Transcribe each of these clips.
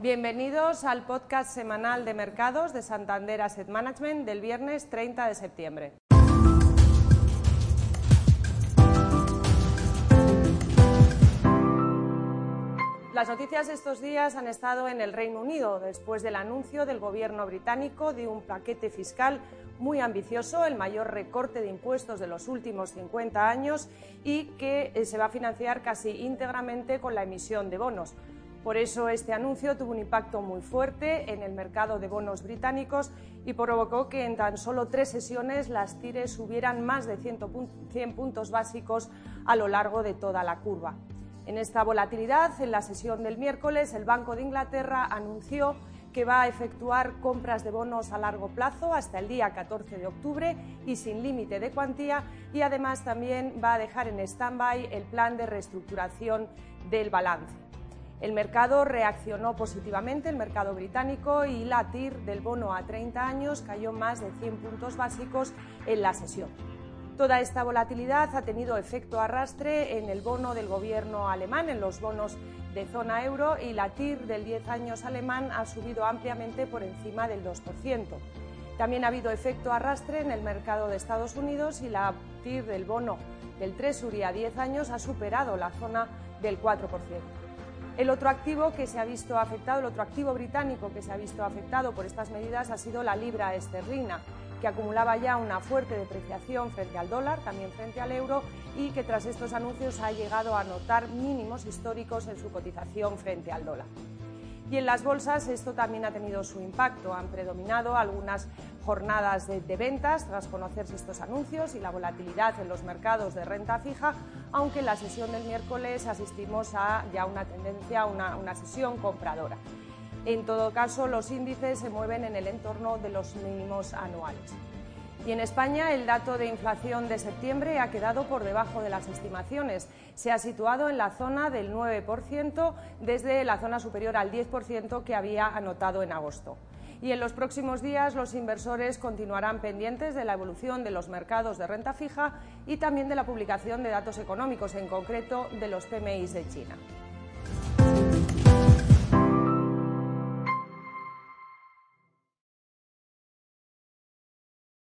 Bienvenidos al podcast semanal de mercados de Santander Asset Management del viernes 30 de septiembre. Las noticias estos días han estado en el Reino Unido después del anuncio del gobierno británico de un paquete fiscal muy ambicioso, el mayor recorte de impuestos de los últimos 50 años y que eh, se va a financiar casi íntegramente con la emisión de bonos. Por eso este anuncio tuvo un impacto muy fuerte en el mercado de bonos británicos y provocó que en tan solo tres sesiones las tires subieran más de 100 puntos básicos a lo largo de toda la curva. En esta volatilidad, en la sesión del miércoles, el Banco de Inglaterra anunció que va a efectuar compras de bonos a largo plazo hasta el día 14 de octubre y sin límite de cuantía y además también va a dejar en stand-by el plan de reestructuración del balance. El mercado reaccionó positivamente, el mercado británico, y la TIR del bono a 30 años cayó más de 100 puntos básicos en la sesión. Toda esta volatilidad ha tenido efecto arrastre en el bono del gobierno alemán, en los bonos de zona euro, y la TIR del 10 años alemán ha subido ampliamente por encima del 2%. También ha habido efecto arrastre en el mercado de Estados Unidos y la TIR del bono del Treasury a 10 años ha superado la zona del 4%. El otro activo que se ha visto afectado, el otro activo británico que se ha visto afectado por estas medidas ha sido la libra esterlina, que acumulaba ya una fuerte depreciación frente al dólar, también frente al euro, y que tras estos anuncios ha llegado a notar mínimos históricos en su cotización frente al dólar. Y en las bolsas esto también ha tenido su impacto. Han predominado algunas jornadas de, ventas tras conocerse estos anuncios y la volatilidad en los mercados de renta fija, aunque en la sesión del miércoles asistimos a ya una tendencia, una, una sesión compradora. En todo caso, los índices se mueven en el entorno de los mínimos anuales. Y en España el dato de inflación de septiembre ha quedado por debajo de las estimaciones. Se ha situado en la zona del 9% desde la zona superior al 10% que había anotado en agosto. Y en los próximos días los inversores continuarán pendientes de la evolución de los mercados de renta fija y también de la publicación de datos económicos, en concreto de los PMIs de China.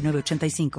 85